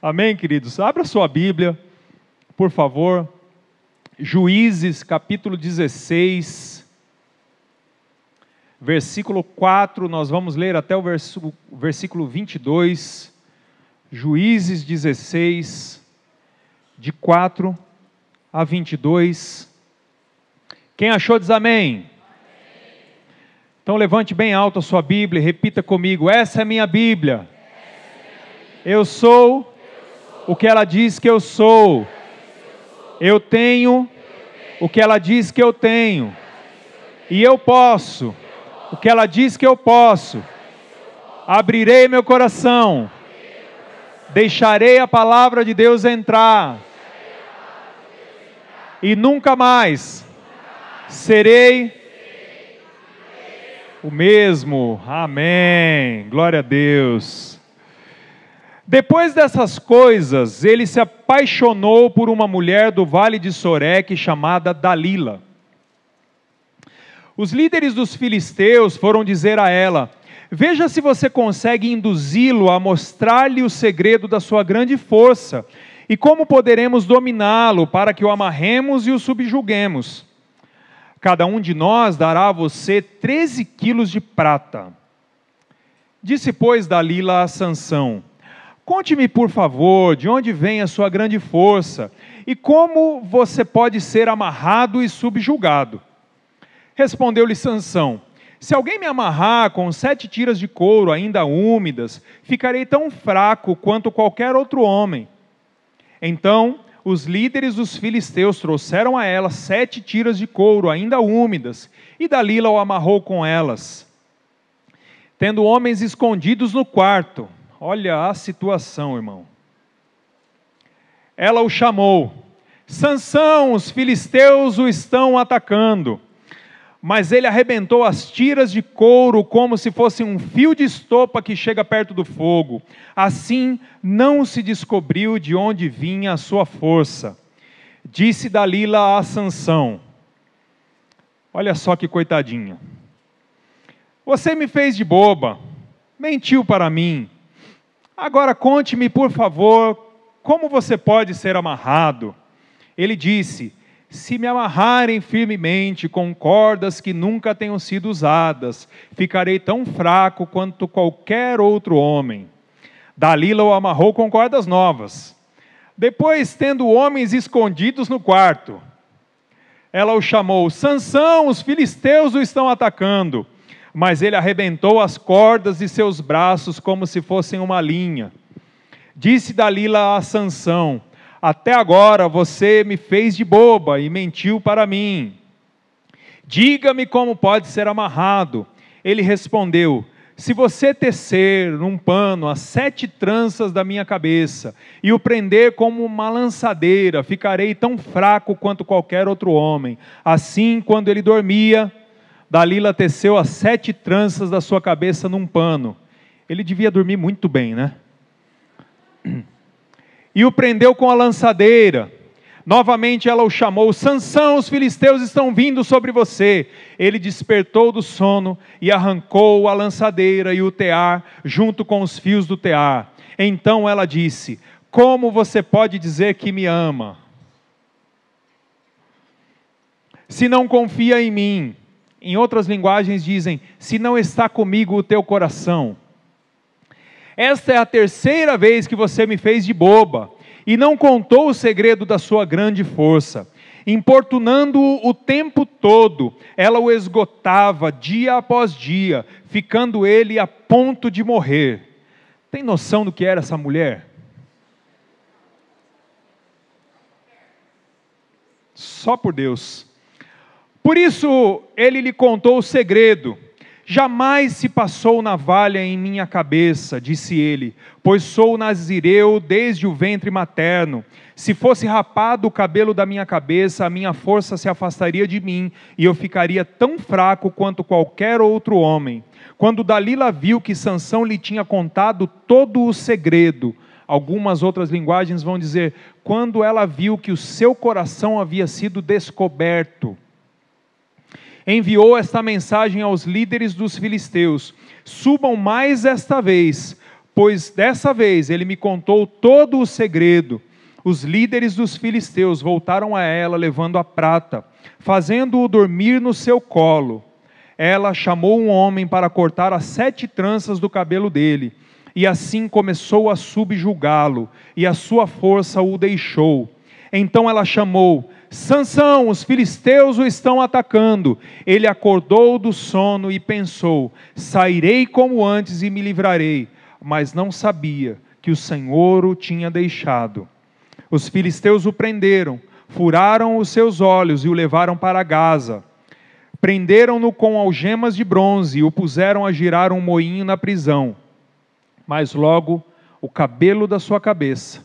Amém, queridos? Abra sua Bíblia, por favor. Juízes, capítulo 16, versículo 4, nós vamos ler até o versículo 22. Juízes 16, de 4 a 22. Quem achou diz amém. Então levante bem alto a sua Bíblia e repita comigo: Essa é minha Bíblia. Eu sou o que ela diz que eu sou. Eu tenho o que ela diz que eu tenho. E eu posso o que ela diz que eu posso. Abrirei meu coração. Deixarei a palavra de Deus entrar. E nunca mais serei o mesmo. Amém. Glória a Deus. Depois dessas coisas, ele se apaixonou por uma mulher do vale de Soreque chamada Dalila. Os líderes dos filisteus foram dizer a ela: Veja se você consegue induzi-lo a mostrar-lhe o segredo da sua grande força e como poderemos dominá-lo para que o amarremos e o subjuguemos. Cada um de nós dará a você 13 quilos de prata. Disse, pois, Dalila a Sansão: Conte-me, por favor, de onde vem a sua grande força e como você pode ser amarrado e subjugado. Respondeu-lhe Sansão: Se alguém me amarrar com sete tiras de couro ainda úmidas, ficarei tão fraco quanto qualquer outro homem. Então os líderes dos filisteus trouxeram a ela sete tiras de couro ainda úmidas, e Dalila o amarrou com elas. Tendo homens escondidos no quarto, Olha a situação, irmão. Ela o chamou. Sansão, os filisteus o estão atacando. Mas ele arrebentou as tiras de couro como se fosse um fio de estopa que chega perto do fogo. Assim não se descobriu de onde vinha a sua força. Disse Dalila a Sansão: Olha só que coitadinha. Você me fez de boba, mentiu para mim Agora conte-me, por favor, como você pode ser amarrado? Ele disse: Se me amarrarem firmemente com cordas que nunca tenham sido usadas, ficarei tão fraco quanto qualquer outro homem. Dalila o amarrou com cordas novas. Depois, tendo homens escondidos no quarto, ela o chamou: Sansão, os filisteus o estão atacando mas ele arrebentou as cordas de seus braços como se fossem uma linha. Disse Dalila a Sansão: Até agora você me fez de boba e mentiu para mim. Diga-me como pode ser amarrado. Ele respondeu: Se você tecer num pano as sete tranças da minha cabeça e o prender como uma lançadeira, ficarei tão fraco quanto qualquer outro homem. Assim, quando ele dormia, Dalila teceu as sete tranças da sua cabeça num pano. Ele devia dormir muito bem, né? E o prendeu com a lançadeira. Novamente ela o chamou: Sansão, os filisteus estão vindo sobre você. Ele despertou do sono e arrancou a lançadeira e o tear junto com os fios do tear. Então ela disse: Como você pode dizer que me ama? Se não confia em mim, em outras linguagens dizem: se não está comigo o teu coração. Esta é a terceira vez que você me fez de boba e não contou o segredo da sua grande força. Importunando-o o tempo todo, ela o esgotava dia após dia, ficando ele a ponto de morrer. Tem noção do que era essa mulher? Só por Deus. Por isso ele lhe contou o segredo. Jamais se passou navalha em minha cabeça, disse ele, pois sou nazireu desde o ventre materno. Se fosse rapado o cabelo da minha cabeça, a minha força se afastaria de mim e eu ficaria tão fraco quanto qualquer outro homem. Quando Dalila viu que Sansão lhe tinha contado todo o segredo, algumas outras linguagens vão dizer, quando ela viu que o seu coração havia sido descoberto, enviou esta mensagem aos líderes dos filisteus: Subam mais esta vez, pois dessa vez ele me contou todo o segredo. Os líderes dos filisteus voltaram a ela levando a prata, fazendo-o dormir no seu colo. Ela chamou um homem para cortar as sete tranças do cabelo dele, e assim começou a subjugá-lo, e a sua força o deixou. Então ela chamou: Sansão, os filisteus o estão atacando. Ele acordou do sono e pensou: Sairei como antes e me livrarei mas não sabia que o Senhor o tinha deixado. Os filisteus o prenderam, furaram os seus olhos e o levaram para Gaza. Prenderam-no com algemas de bronze e o puseram a girar um moinho na prisão. Mas logo o cabelo da sua cabeça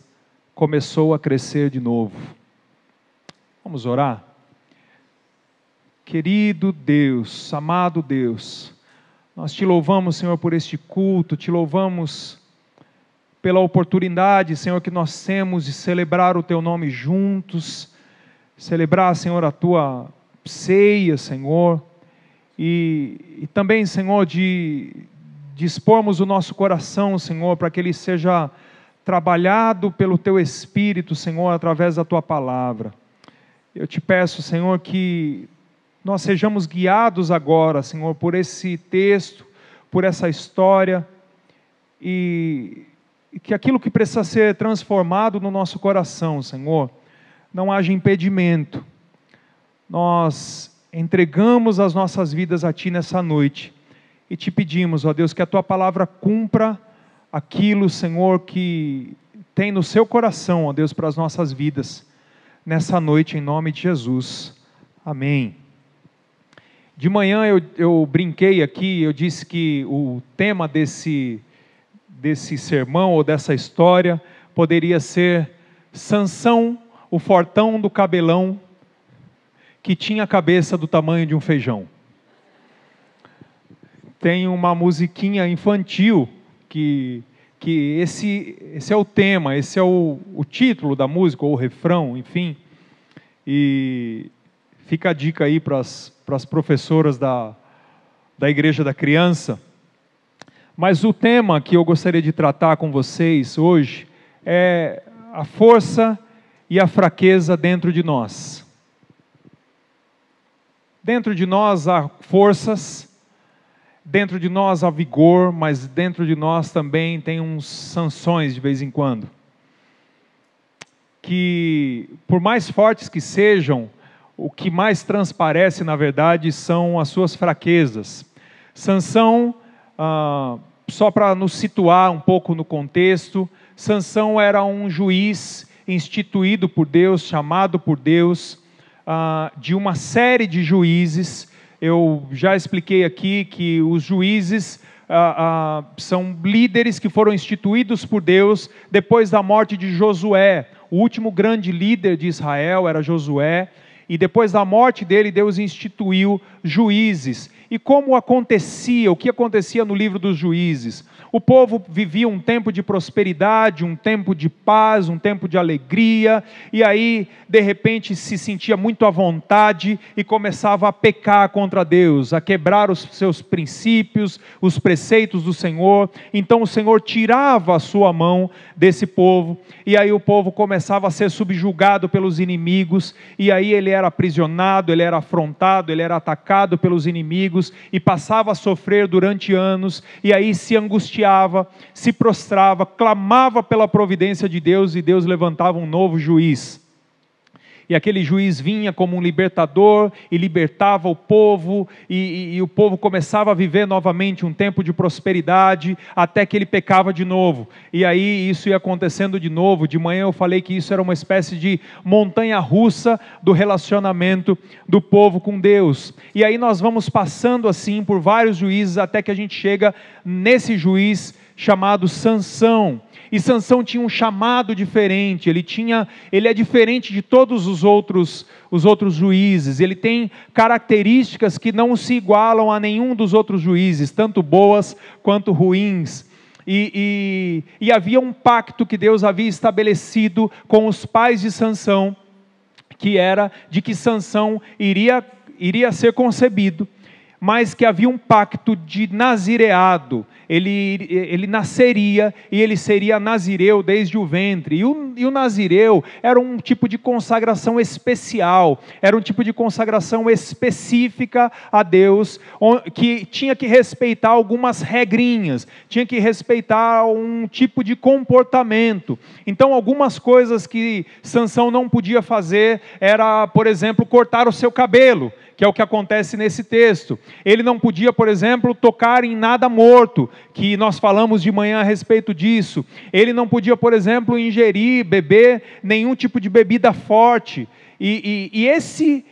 começou a crescer de novo. Vamos orar? Querido Deus, amado Deus, nós te louvamos, Senhor, por este culto, te louvamos pela oportunidade, Senhor, que nós temos de celebrar o teu nome juntos, celebrar, Senhor, a tua ceia, Senhor, e, e também, Senhor, de dispormos o nosso coração, Senhor, para que ele seja trabalhado pelo teu Espírito, Senhor, através da tua palavra. Eu te peço, Senhor, que nós sejamos guiados agora, Senhor, por esse texto, por essa história, e, que aquilo que precisa ser transformado no nosso coração, Senhor, não haja impedimento. Nós entregamos as nossas vidas a Ti nessa noite e te pedimos, ó Deus, que a Tua palavra cumpra aquilo, Senhor, que tem no seu coração, ó Deus, para as nossas vidas, nessa noite, em nome de Jesus. Amém. De manhã eu, eu brinquei aqui, eu disse que o tema desse, desse sermão ou dessa história poderia ser Sansão, o fortão do cabelão, que tinha a cabeça do tamanho de um feijão. Tem uma musiquinha infantil que, que esse, esse é o tema, esse é o, o título da música, ou o refrão, enfim. E fica a dica aí para as professoras da, da Igreja da Criança. Mas o tema que eu gostaria de tratar com vocês hoje é a força e a fraqueza dentro de nós. Dentro de nós há forças, dentro de nós há vigor, mas dentro de nós também tem uns sanções de vez em quando. Que, por mais fortes que sejam, o que mais transparece, na verdade, são as suas fraquezas. Sansão, ah, só para nos situar um pouco no contexto, Sansão era um juiz instituído por Deus, chamado por Deus, ah, de uma série de juízes. Eu já expliquei aqui que os juízes ah, ah, são líderes que foram instituídos por Deus depois da morte de Josué. O último grande líder de Israel era Josué e depois da morte dele, Deus instituiu juízes. E como acontecia, o que acontecia no livro dos juízes? O povo vivia um tempo de prosperidade, um tempo de paz, um tempo de alegria, e aí, de repente, se sentia muito à vontade e começava a pecar contra Deus, a quebrar os seus princípios, os preceitos do Senhor. Então o Senhor tirava a sua mão desse povo, e aí o povo começava a ser subjugado pelos inimigos, e aí ele era aprisionado, ele era afrontado, ele era atacado pelos inimigos e passava a sofrer durante anos, e aí se angustiava, se prostrava, clamava pela providência de Deus e Deus levantava um novo juiz. E aquele juiz vinha como um libertador e libertava o povo, e, e, e, o povo começava a viver novamente um tempo de prosperidade, até que ele pecava de novo. E aí isso ia acontecendo de novo. De manhã eu falei que isso era uma espécie de montanha russa do relacionamento do povo com Deus. E aí nós vamos passando assim por vários juízes, até que a gente chega nesse juiz chamado Sansão. E Sansão tinha um chamado diferente, ele tinha, ele é diferente de todos os outros, os outros juízes. Ele tem características que não se igualam a nenhum dos outros juízes, tanto boas quanto ruins. E, e, e havia um pacto que Deus havia estabelecido com os pais de Sansão, que era de que Sansão iria, iria ser concebido mas que havia um pacto de nazireado. Ele, ele nasceria e ele seria nazireu desde o ventre. E o, e o nazireu era um tipo de consagração especial, era um tipo de consagração específica a Deus, que tinha que respeitar algumas regrinhas, tinha que respeitar um tipo de comportamento. Então, algumas coisas que Sansão não podia fazer era, por exemplo, cortar o seu cabelo que é o que acontece nesse texto. Ele não podia, por exemplo, tocar em nada morto, que nós falamos de manhã a respeito disso. Ele não podia, por exemplo, ingerir, beber nenhum tipo de bebida forte. E, e, e esse,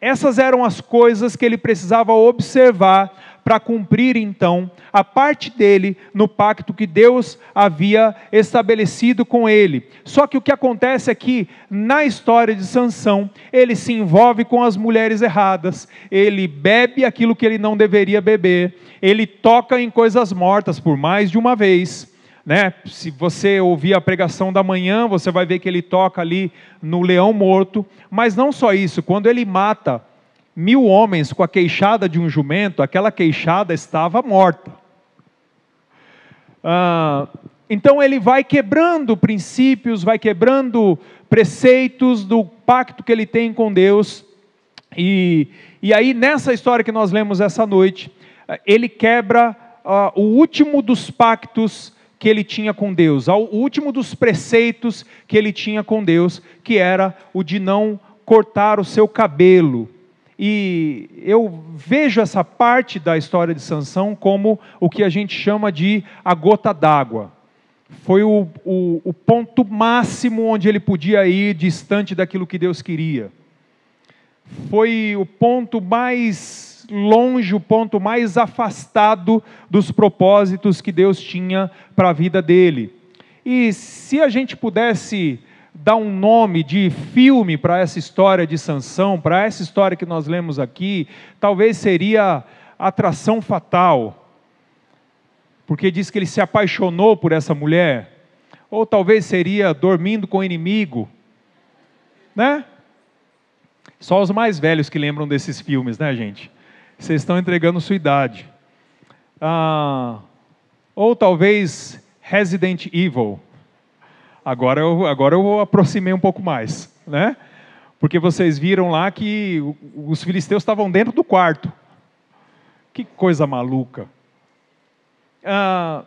essas eram as coisas que ele precisava observar para cumprir então a parte dele no pacto que Deus havia estabelecido com ele. Só que o que acontece é que na história de Sansão, ele se envolve com as mulheres erradas, ele bebe aquilo que ele não deveria beber, ele toca em coisas mortas por mais de uma vez. Né? Se você ouvir a pregação da manhã, você vai ver que ele toca ali no leão morto, mas não só isso, quando ele mata mil homens com a queixada de um jumento, aquela queixada estava morta. Ah, então ele vai quebrando princípios, vai quebrando preceitos do pacto que ele tem com Deus. E, e aí, nessa história que nós lemos essa noite, ele quebra ah, o último dos pactos que ele tinha com Deus, o último dos preceitos que ele tinha com Deus, que era o de não cortar o seu cabelo. E eu vejo essa parte da história de Sansão como o que a gente chama de a gota d'água. Foi o, o, o, ponto máximo onde ele podia ir distante daquilo que Deus queria. Foi o ponto mais longe, o ponto mais afastado dos propósitos que Deus tinha para a vida dele. E se a gente pudesse dar um nome de filme para essa história de Sansão, para essa história que nós lemos aqui, talvez seria Atração Fatal. Porque diz que ele se apaixonou por essa mulher. Ou talvez seria Dormindo com o Inimigo. Né? Só os mais velhos que lembram desses filmes, né, gente? Vocês estão entregando sua idade. Ah, ou talvez Resident Evil. Agora eu, agora eu aproximei um pouco mais, né? Porque vocês viram lá que os filisteus estavam dentro do quarto. Que coisa maluca. Ah,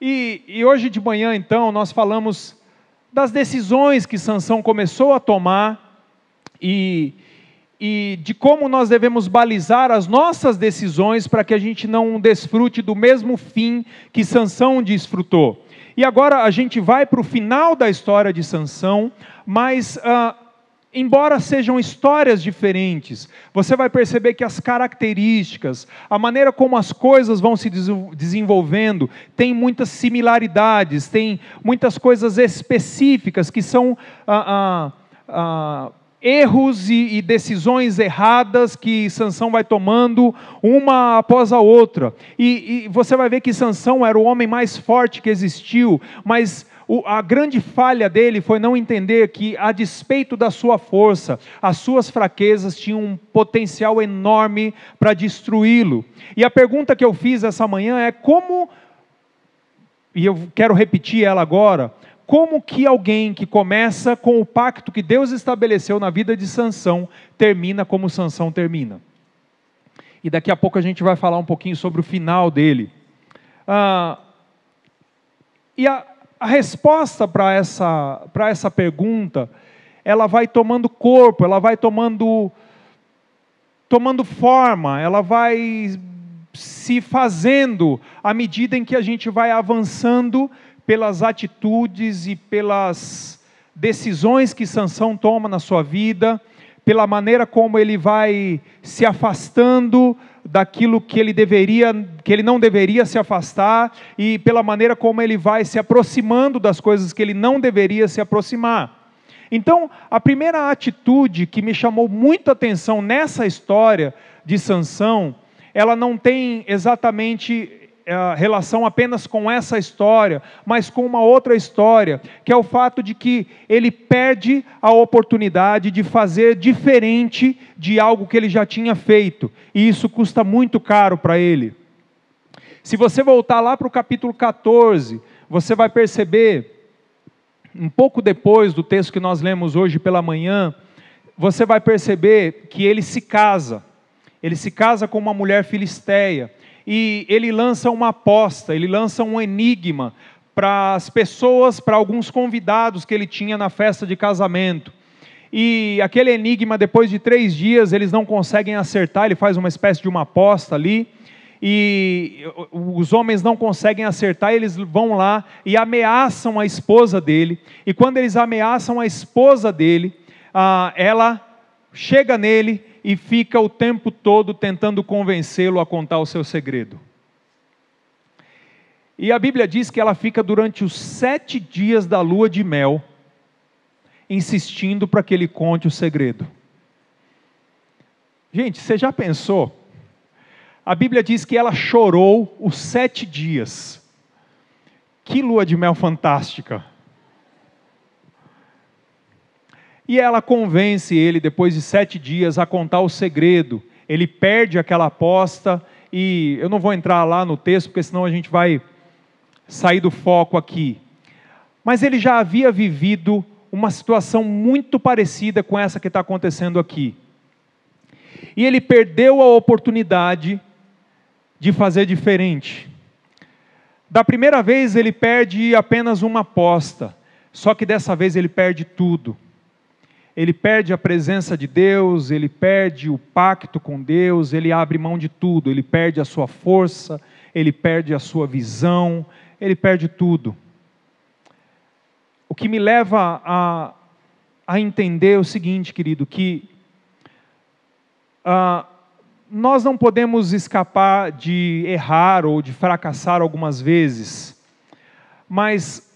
e, e hoje de manhã, então, nós falamos das decisões que Sansão começou a tomar e, e de como nós devemos balizar as nossas decisões para que a gente não desfrute do mesmo fim que Sansão desfrutou. E agora a gente vai para o final da história de Sansão, mas ah, embora sejam histórias diferentes, você vai perceber que as características, a maneira como as coisas vão se desenvolvendo, tem muitas similaridades, tem muitas coisas específicas que são ah, ah, erros e, e, decisões erradas que Sansão vai tomando uma após a outra. E, e você vai ver que Sansão era o homem mais forte que existiu, mas o, a grande falha dele foi não entender que, a despeito da sua força, as suas fraquezas tinham um potencial enorme para destruí-lo. E a pergunta que eu fiz essa manhã é como, e eu quero repetir ela agora, como que alguém que começa com o pacto que Deus estabeleceu na vida de Sansão termina como Sansão termina. E daqui a pouco a gente vai falar um pouquinho sobre o final dele. Ah, e a, a resposta para essa, essa pergunta, ela vai tomando corpo, ela vai tomando, tomando forma, ela vai se fazendo à medida em que a gente vai avançando pelas atitudes e pelas decisões que Sansão toma na sua vida, pela maneira como ele vai se afastando daquilo que ele deveria, que ele não deveria se afastar e pela maneira como ele vai se aproximando das coisas que ele não deveria se aproximar. Então, a primeira atitude que me chamou muita atenção nessa história de Sansão, ela não tem exatamente é, relação apenas com essa história, mas com uma outra história, que é o fato de que ele perde a oportunidade de fazer diferente de algo que ele já tinha feito, e isso custa muito caro para ele. Se você voltar lá para o capítulo 14, você vai perceber, um pouco depois do texto que nós lemos hoje pela manhã, você vai perceber que ele se casa. Ele se casa com uma mulher filisteia e ele lança uma aposta, ele lança um enigma para as pessoas, para alguns convidados que ele tinha na festa de casamento. E aquele enigma, depois de três dias, eles não conseguem acertar, ele faz uma espécie de uma aposta ali, e os homens não conseguem acertar, eles vão lá e ameaçam a esposa dele, e quando eles ameaçam a esposa dele, ah, ela chega nele e fica o tempo todo tentando convencê-lo a contar o seu segredo. E a Bíblia diz que ela fica durante os sete dias da lua de mel, insistindo para que ele conte o segredo. Gente, você já pensou? A Bíblia diz que ela chorou os sete dias. Que lua de mel fantástica! E ela convence ele, depois de sete dias, a contar o segredo. Ele perde aquela aposta, e eu não vou entrar lá no texto, porque senão a gente vai sair do foco aqui. Mas ele já havia vivido uma situação muito parecida com essa que está acontecendo aqui. E ele perdeu a oportunidade de fazer diferente. Da primeira vez ele perde apenas uma aposta, só que dessa vez ele perde tudo ele perde a presença de Deus, ele perde o pacto com Deus, ele abre mão de tudo, ele perde a sua força, ele perde a sua visão, ele perde tudo. O que me leva a, a entender o seguinte, querido, que uh, nós não podemos escapar de errar ou de fracassar algumas vezes, mas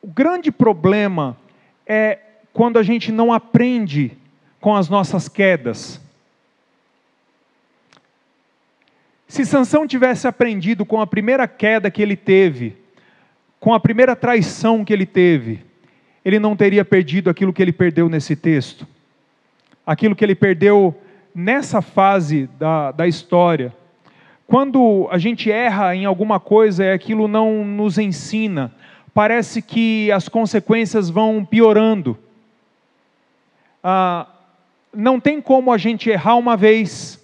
o grande problema é quando a gente não aprende com as nossas quedas. Se Sansão tivesse aprendido com a primeira queda que ele teve, com a primeira traição que ele teve, ele não teria perdido aquilo que ele perdeu nesse texto. Aquilo que ele perdeu nessa fase da, da história. Quando a gente erra em alguma coisa e aquilo não nos ensina, parece que as consequências vão piorando ah, não tem como a gente errar uma vez,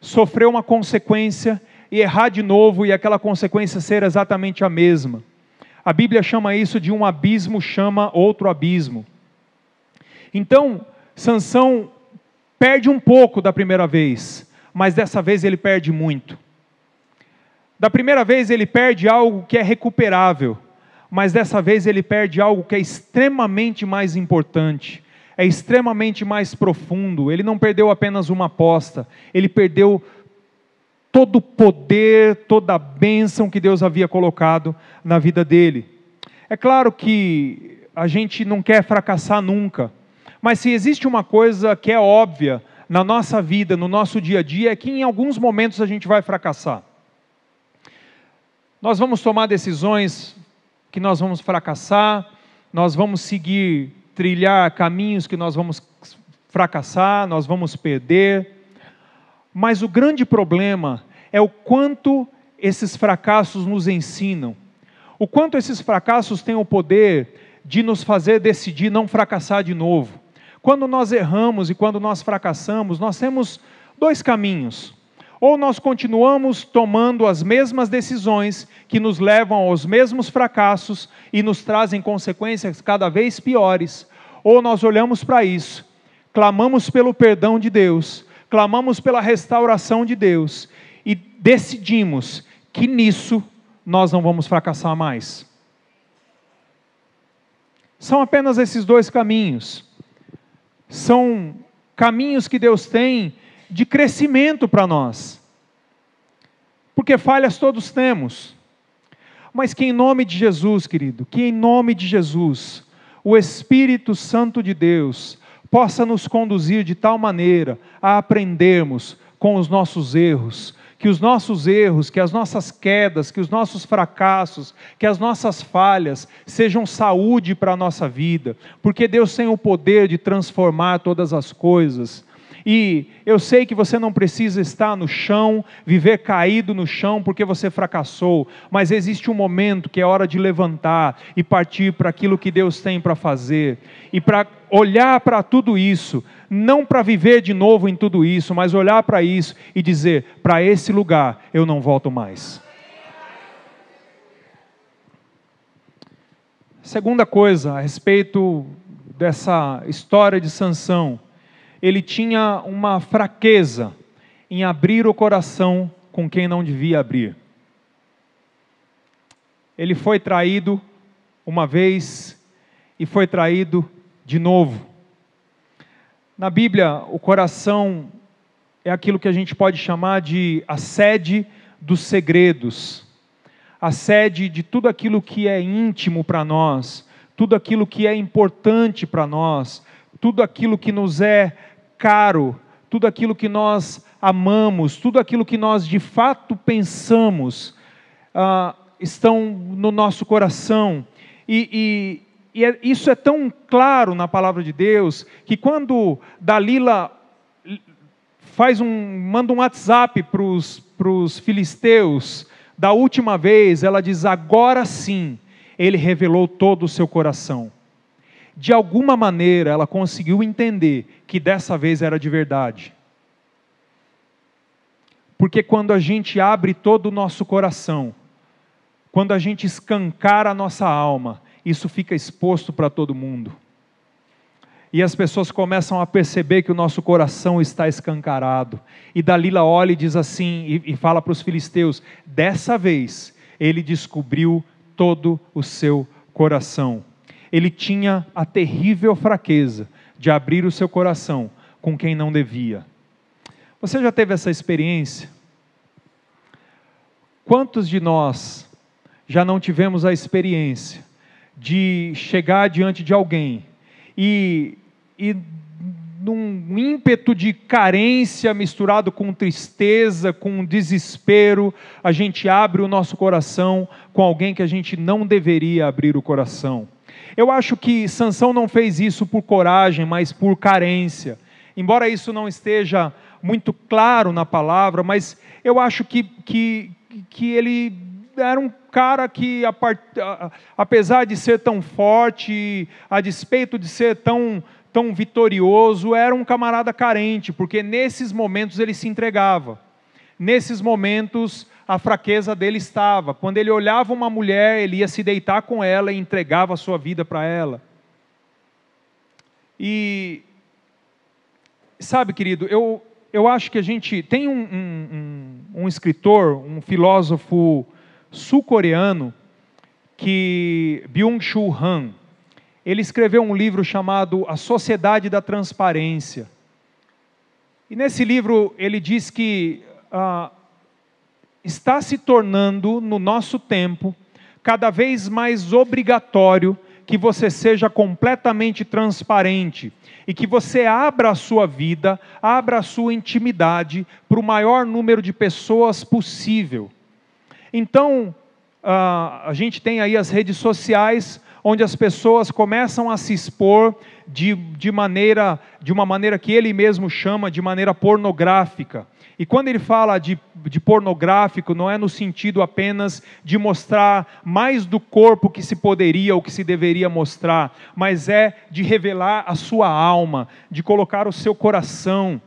sofrer uma consequência e errar de novo e aquela consequência ser exatamente a mesma. A Bíblia chama isso de um abismo, chama outro abismo. Então, Sansão perde um pouco da primeira vez, mas dessa vez ele perde muito. Da primeira vez ele perde algo que é recuperável, mas dessa vez ele perde algo que é extremamente mais importante é extremamente mais profundo. Ele não perdeu apenas uma aposta, ele perdeu todo o poder, toda a bênção que Deus havia colocado na vida dele. É claro que a gente não quer fracassar nunca, mas se existe uma coisa que é óbvia na nossa vida, no nosso dia a dia, é que em alguns momentos a gente vai fracassar. Nós vamos tomar decisões que nós vamos fracassar, nós vamos seguir trilhar caminhos que nós vamos fracassar, nós vamos perder. Mas o grande problema é o quanto esses fracassos nos ensinam, o quanto esses fracassos têm o poder de nos fazer decidir não fracassar de novo. Quando nós erramos e quando nós fracassamos, nós temos dois caminhos. Ou nós continuamos tomando as mesmas decisões que nos levam aos mesmos fracassos e nos trazem consequências cada vez piores, ou nós olhamos para isso, clamamos pelo perdão de Deus, clamamos pela restauração de Deus e decidimos que nisso nós não vamos fracassar mais. São apenas esses dois caminhos. São caminhos que Deus tem de crescimento para nós. Porque falhas todos temos. Mas que em nome de Jesus, querido, que em nome de Jesus, o Espírito Santo de Deus possa nos conduzir de tal maneira a aprendermos com os nossos erros, que os nossos erros, que as nossas quedas, que os nossos fracassos, que as nossas falhas sejam saúde para a nossa vida, porque Deus tem o poder de transformar todas as coisas. E eu sei que você não precisa estar no chão, viver caído no chão porque você fracassou, mas existe um momento que é hora de levantar e partir para aquilo que Deus tem para fazer e para olhar para tudo isso, não para viver de novo em tudo isso, mas olhar para isso e dizer: para esse lugar eu não volto mais. Segunda coisa a respeito dessa história de Sansão ele tinha uma fraqueza em abrir o coração com quem não devia abrir. Ele foi traído uma vez e foi traído de novo. Na Bíblia, o coração é aquilo que a gente pode chamar de a sede dos segredos, a sede de tudo aquilo que é íntimo para nós, tudo aquilo que é importante para nós, tudo aquilo que nos é caro, tudo aquilo que nós amamos, tudo aquilo que nós de fato pensamos, uh, estão no nosso coração. E, e, e é, isso é tão claro na palavra de Deus que quando Dalila faz um, manda um WhatsApp para os filisteus, da última vez, ela diz: agora sim, ele revelou todo o seu coração de alguma maneira ela conseguiu entender que dessa vez era de verdade. Porque quando a gente abre todo o nosso coração, quando a gente escancara a nossa alma, isso fica exposto para todo mundo. E as pessoas começam a perceber que o nosso coração está escancarado. E Dalila olha e diz assim, e, e fala para os filisteus: dessa vez ele descobriu todo o seu coração ele tinha a terrível fraqueza de abrir o seu coração com quem não devia. Você já teve essa experiência? Quantos de nós já não tivemos a experiência de chegar diante de alguém e, e num ímpeto de carência misturado com tristeza, com desespero, a gente abre o nosso coração com alguém que a gente não deveria abrir o coração? Eu acho que Sansão não fez isso por coragem, mas por carência. Embora isso não esteja muito claro na palavra, mas eu acho que, que, que ele era um cara que, apesar de ser tão forte, a despeito de ser tão, tão vitorioso, era um camarada carente, porque nesses momentos ele se entregava. Nesses momentos a fraqueza dele estava. Quando ele olhava uma mulher, ele ia se deitar com ela e entregava a sua vida para ela. E, sabe, querido, eu, eu acho que a gente. Tem um, um, um, escritor, um filósofo sul-coreano, que Byung-Chul Han, ele escreveu um livro chamado A Sociedade da Transparência. E nesse livro ele diz que ah, está se tornando, no nosso tempo, cada vez mais obrigatório que você seja completamente transparente e que você abra a sua vida, abra a sua intimidade para o maior número de pessoas possível. Então, a gente tem aí as redes sociais, onde as pessoas começam a se expor de, de, maneira, de uma maneira que ele mesmo chama de maneira pornográfica. E quando ele fala de, de pornográfico, não é no sentido apenas de mostrar mais do corpo que se poderia ou que se deveria mostrar, mas é de revelar a sua alma, de colocar o seu coração,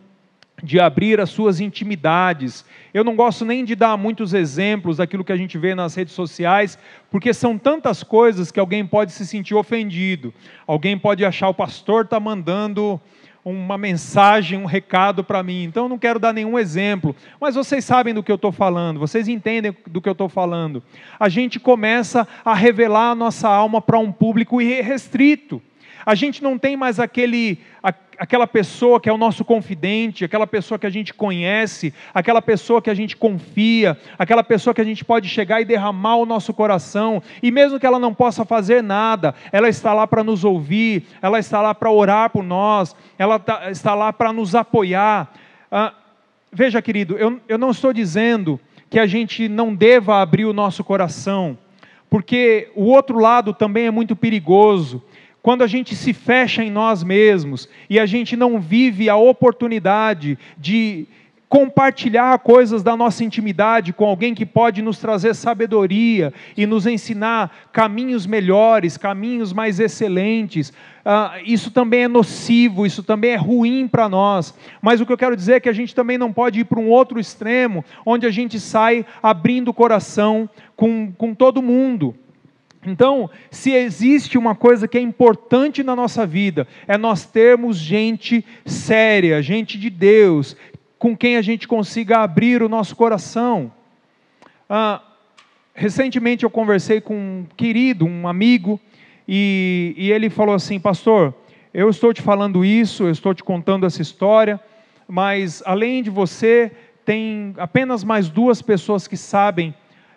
de abrir as suas intimidades. Eu não gosto nem de dar muitos exemplos daquilo que a gente vê nas redes sociais, porque são tantas coisas que alguém pode se sentir ofendido. Alguém pode achar o pastor está mandando uma mensagem, um recado para mim. Então eu não quero dar nenhum exemplo, mas vocês sabem do que eu estou falando, vocês entendem do que eu estou falando. A gente começa a revelar a nossa alma para um público irrestrito. A gente não tem mais aquele, aquela pessoa que é o nosso confidente, aquela pessoa que a gente conhece, aquela pessoa que a gente confia, aquela pessoa que a gente pode chegar e derramar o nosso coração, e mesmo que ela não possa fazer nada, ela está lá para nos ouvir, ela está lá para orar por nós, ela tá, está lá para nos apoiar. Ah, veja, querido, eu, eu não estou dizendo que a gente não deva abrir o nosso coração, porque o outro lado também é muito perigoso. Quando a gente se fecha em nós mesmos e a gente não vive a oportunidade de compartilhar coisas da nossa intimidade com alguém que pode nos trazer sabedoria e nos ensinar caminhos melhores, caminhos mais excelentes. Uh, isso também é nocivo, isso também é ruim para nós. Mas o que eu quero dizer é que a gente também não pode ir para um outro extremo, onde a gente sai abrindo o coração com, com todo mundo. Então, se existe uma coisa que é importante na nossa vida, é nós termos gente séria, gente de Deus, com quem a gente consiga abrir o nosso coração. Ah, recentemente eu conversei com um querido, um amigo, e, e ele falou assim: Pastor, eu estou te falando isso, eu estou te contando essa história, mas além de você, tem apenas mais duas pessoas que sabem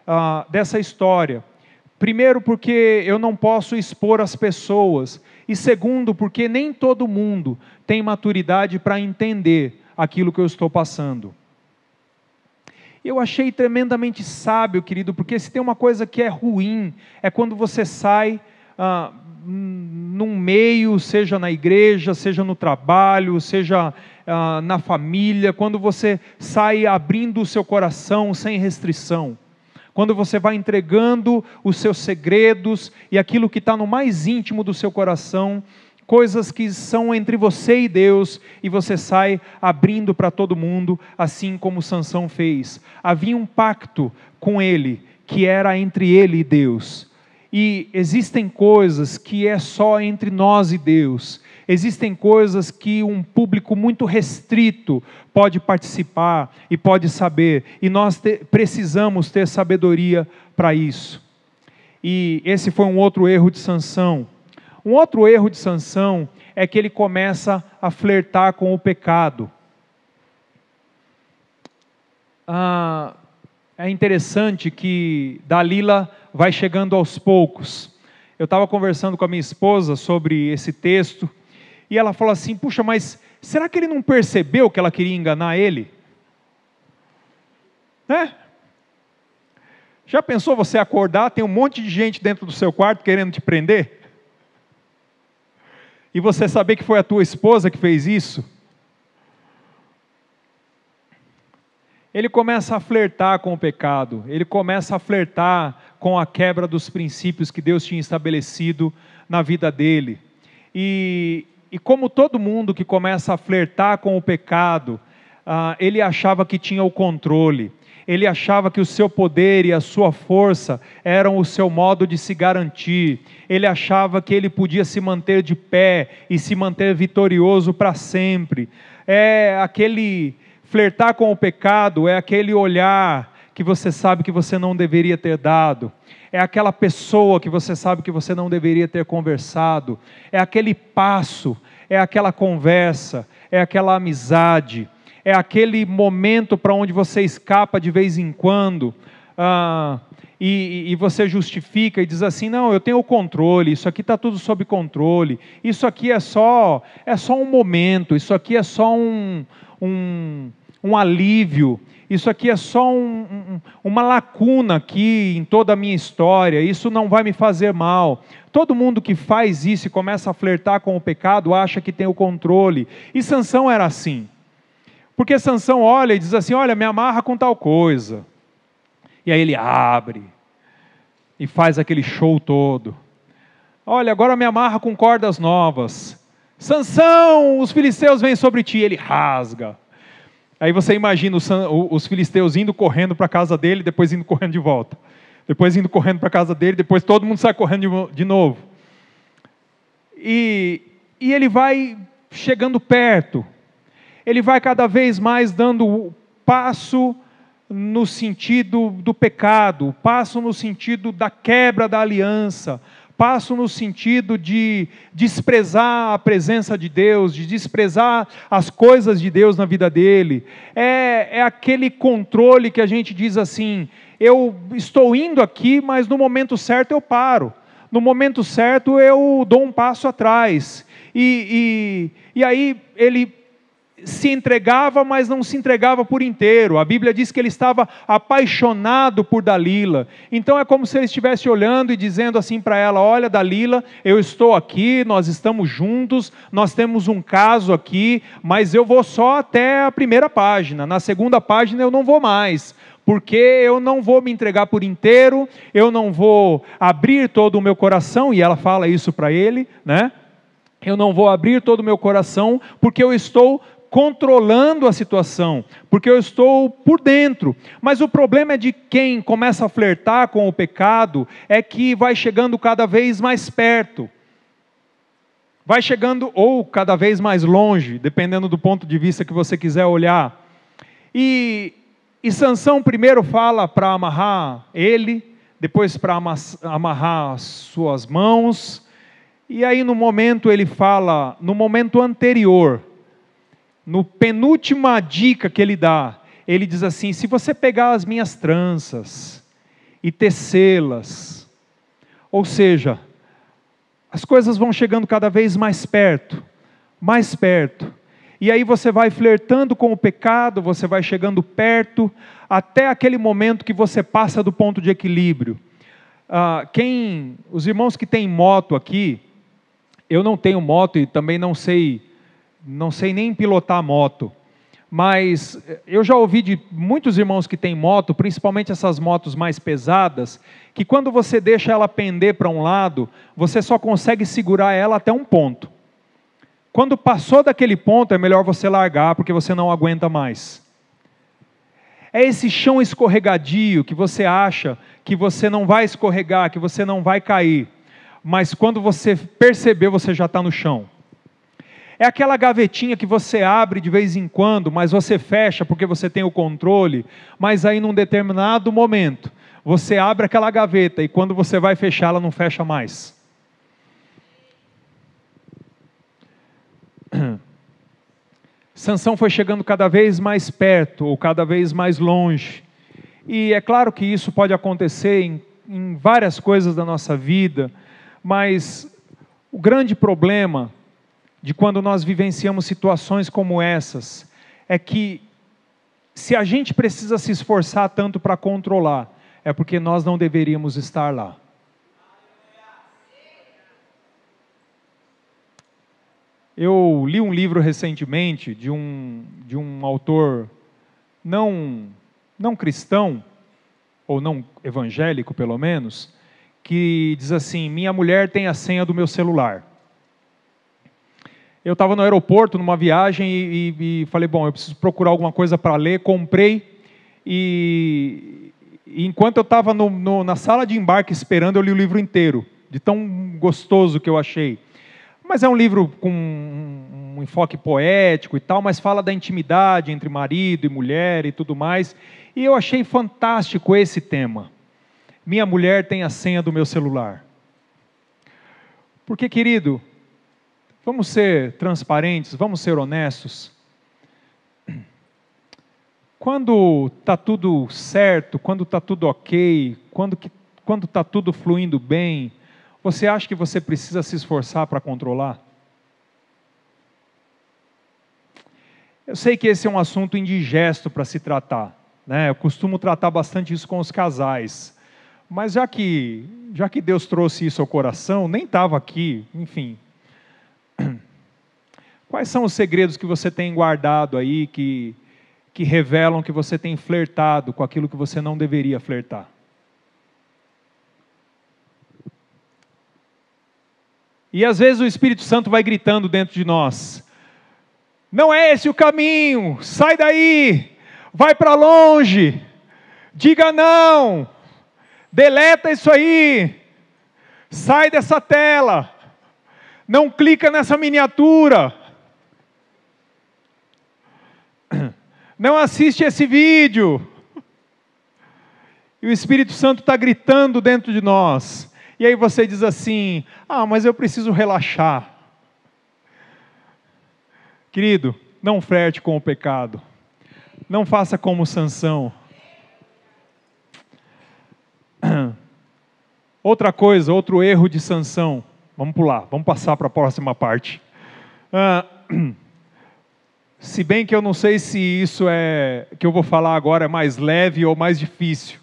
ah, dessa história. Primeiro, porque eu não posso expor as pessoas, e segundo, porque nem todo mundo tem maturidade para entender aquilo que eu estou passando. Eu achei tremendamente sábio, querido, porque se tem uma coisa que é ruim, é quando você sai ah, num meio, seja na igreja, seja no trabalho, seja ah, na família, quando você sai abrindo o seu coração sem restrição. Quando você vai entregando os seus segredos e aquilo que está no mais íntimo do seu coração coisas que são entre você e Deus, e você sai abrindo para todo mundo, assim como Sansão fez. Havia um pacto com ele, que era entre ele e Deus. E existem coisas que é só entre nós e Deus. Existem coisas que um público muito restrito pode participar e pode saber, e nós te, precisamos ter sabedoria para isso. E esse foi um outro erro de Sansão um outro erro de Sansão é que ele começa a flertar com o pecado. Ah, é interessante que Dalila vai chegando aos poucos. Eu estava conversando com a minha esposa sobre esse texto e ela falou assim: puxa, mas será que ele não percebeu que ela queria enganar ele? Né? Já pensou você acordar, tem um monte de gente dentro do seu quarto querendo te prender? e você saber que foi a tua esposa que fez isso, ele começa a flertar com o pecado, ele começa a flertar com a quebra dos princípios que Deus tinha estabelecido na vida dele. E, e como todo mundo que começa a flertar com o pecado, ah, ele achava que tinha o controle. Ele achava que o seu poder e a sua força eram o seu modo de se garantir, ele achava que ele podia se manter de pé e se manter vitorioso para sempre. É aquele flertar com o pecado, é aquele olhar que você sabe que você não deveria ter dado, é aquela pessoa que você sabe que você não deveria ter conversado, é aquele passo, é aquela conversa, é aquela amizade é aquele momento para onde você escapa de vez em quando. Ah, e, e, você justifica e diz assim: não, eu tenho o controle, isso aqui está tudo sob controle, isso aqui é só, é só um momento, isso aqui é só um, um, um alívio, isso aqui é só um, um, uma lacuna aqui em toda a minha história, isso não vai me fazer mal. Todo mundo que faz isso e começa a flertar com o pecado acha que tem o controle. E Sansão era assim. Porque Sansão olha e diz assim: Olha, me amarra com tal coisa. E aí ele abre e faz aquele show todo. Olha, agora me amarra com cordas novas. Sansão, os filisteus vêm sobre ti, ele rasga. Aí você imagina os filisteus indo correndo para a casa dele, depois indo correndo de volta. Depois indo correndo para a casa dele, depois todo mundo sai correndo de, novo. E, e ele vai chegando perto ele vai cada vez mais dando passo no sentido do pecado, passo no sentido da quebra da aliança, passo no sentido de desprezar a presença de Deus, de desprezar as coisas de Deus na vida dele. É, é aquele controle que a gente diz assim: eu estou indo aqui, mas no momento certo eu paro, no momento certo eu dou um passo atrás. E, e, e aí ele se entregava, mas não se entregava por inteiro. A Bíblia diz que ele estava apaixonado por Dalila. Então é como se ele estivesse olhando e dizendo assim para ela: Olha, Dalila, eu estou aqui, nós estamos juntos, nós temos um caso aqui, mas eu vou só até a primeira página. Na segunda página eu não vou mais. Porque eu não vou me entregar por inteiro, eu não vou abrir todo o meu coração, e ela fala isso para ele, né? Eu não vou abrir todo o meu coração, porque eu estou controlando a situação, porque eu estou por dentro. Mas o problema é de quem começa a flertar com o pecado é que vai chegando cada vez mais perto. Vai chegando ou cada vez mais longe, dependendo do ponto de vista que você quiser olhar. E, e Sansão primeiro fala para amarrar ele, depois para amarrar suas mãos, e aí no momento ele fala, no momento anterior, no penúltima dica que ele dá, ele diz assim: se você pegar as minhas tranças e tecê-las, ou seja, as coisas vão chegando cada vez mais perto, mais perto, e aí você vai flertando com o pecado, você vai chegando perto, até aquele momento que você passa do ponto de equilíbrio. Ah, quem, os irmãos que têm moto aqui, eu não tenho moto e também não sei não sei nem pilotar moto, mas eu já ouvi de muitos irmãos que têm moto, principalmente essas motos mais pesadas, que quando você deixa ela pender para um lado, você só consegue segurar ela até um ponto. Quando passou daquele ponto, é melhor você largar, porque você não aguenta mais. É esse chão escorregadio que você acha que você não vai escorregar, que você não vai cair, mas quando você percebeu, você já está no chão. É aquela gavetinha que você abre de vez em quando, mas você fecha porque você tem o controle, mas aí num determinado momento, você abre aquela gaveta e quando você vai fechar, ela não fecha mais. Sansão foi chegando cada vez mais perto ou cada vez mais longe. E é claro que isso pode acontecer em, em várias coisas da nossa vida, mas o grande problema de quando nós vivenciamos situações como essas é que se a gente precisa se esforçar tanto para controlar, é porque nós não deveríamos estar lá. Eu li um livro recentemente de um, de um autor não, não cristão, ou não evangélico pelo menos, que diz assim: Minha mulher tem a senha do meu celular eu estava no aeroporto, numa viagem, e, e, e, falei, bom, eu preciso procurar alguma coisa para ler, comprei, e, e enquanto eu estava na sala de embarque esperando, eu li o livro inteiro, de tão gostoso que eu achei. Mas é um livro com um enfoque poético e tal, mas fala da intimidade entre marido e mulher e tudo mais, e eu achei fantástico esse tema. Minha mulher tem a senha do meu celular. Porque, querido, Vamos ser transparentes, vamos ser honestos. Quando está tudo certo, quando está tudo ok, quando está tudo fluindo bem, você acha que você precisa se esforçar para controlar? Eu sei que esse é um assunto indigesto para se tratar. Né? Eu costumo tratar bastante isso com os casais. Mas já que, já que Deus trouxe isso ao coração, nem estava aqui, enfim, Quais são os segredos que você tem guardado aí que, que revelam que você tem flertado com aquilo que você não deveria flertar? E às vezes o Espírito Santo vai gritando dentro de nós: Não é esse o caminho, sai daí, vai para longe, diga não, deleta isso aí, sai dessa tela não clica nessa miniatura, não assiste esse vídeo. E o Espírito Santo está gritando dentro de nós. E aí você diz assim: ah, mas eu preciso relaxar. Querido, não flerte com o pecado. Não faça como Sansão. Outra coisa, outro erro de Sansão Vamos pular, vamos passar para a próxima parte. Ah, Se bem que eu não sei se isso é que eu vou falar agora é mais leve ou mais difícil.